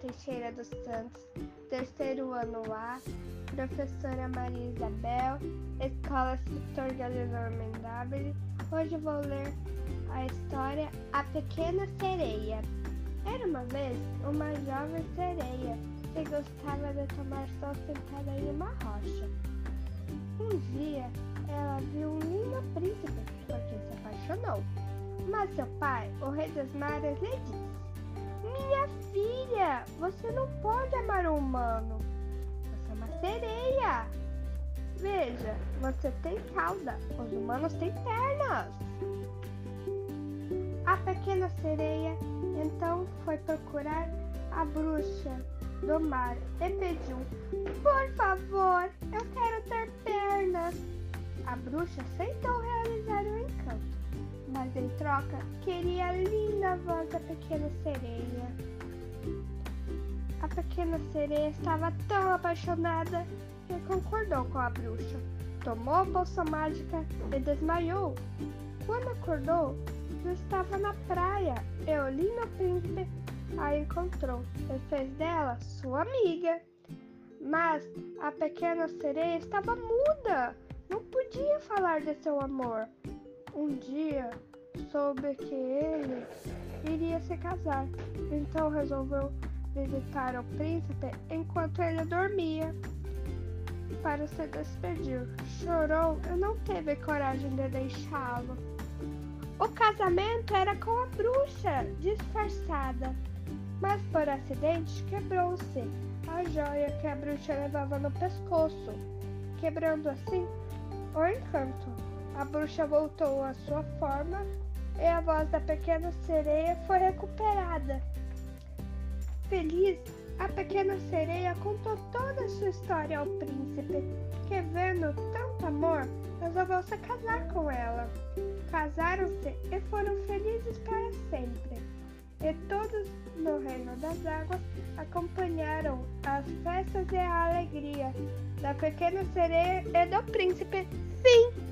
Teixeira dos Santos, terceiro ano A, professora Maria Isabel, Escola Setor Galileu Mendabile. Hoje vou ler a história A Pequena Sereia. Era uma vez uma jovem sereia que gostava de tomar sol sentada em uma rocha. Um dia, ela viu um lindo príncipe porque se apaixonou. Mas seu pai, o rei dos mares, lhe disse: Minha filha, você não pode amar um humano. Você é uma sereia. Veja, você tem cauda, os humanos têm pernas. A pequena sereia então foi procurar a bruxa do mar e pediu: Por favor, eu quero ter pernas. A bruxa aceitou realizar o encanto mas em troca queria a linda voz da pequena sereia. A pequena sereia estava tão apaixonada que concordou com a bruxa. Tomou a bolsa mágica e desmaiou. Quando acordou, já estava na praia e o lindo príncipe a encontrou e fez dela sua amiga. Mas a pequena sereia estava muda, não podia falar de seu amor. Um dia soube que ele iria se casar, então resolveu visitar o príncipe enquanto ele dormia para se despedir. Chorou e não teve coragem de deixá-lo. O casamento era com a bruxa disfarçada, mas por acidente quebrou-se a joia que a bruxa levava no pescoço, quebrando assim o encanto. A bruxa voltou à sua forma e a voz da pequena sereia foi recuperada. Feliz, a pequena sereia contou toda a sua história ao príncipe, que, vendo tanto amor, resolveu se casar com ela. Casaram-se e foram felizes para sempre. E todos no reino das águas acompanharam as festas e a alegria da pequena sereia e do príncipe. Fim!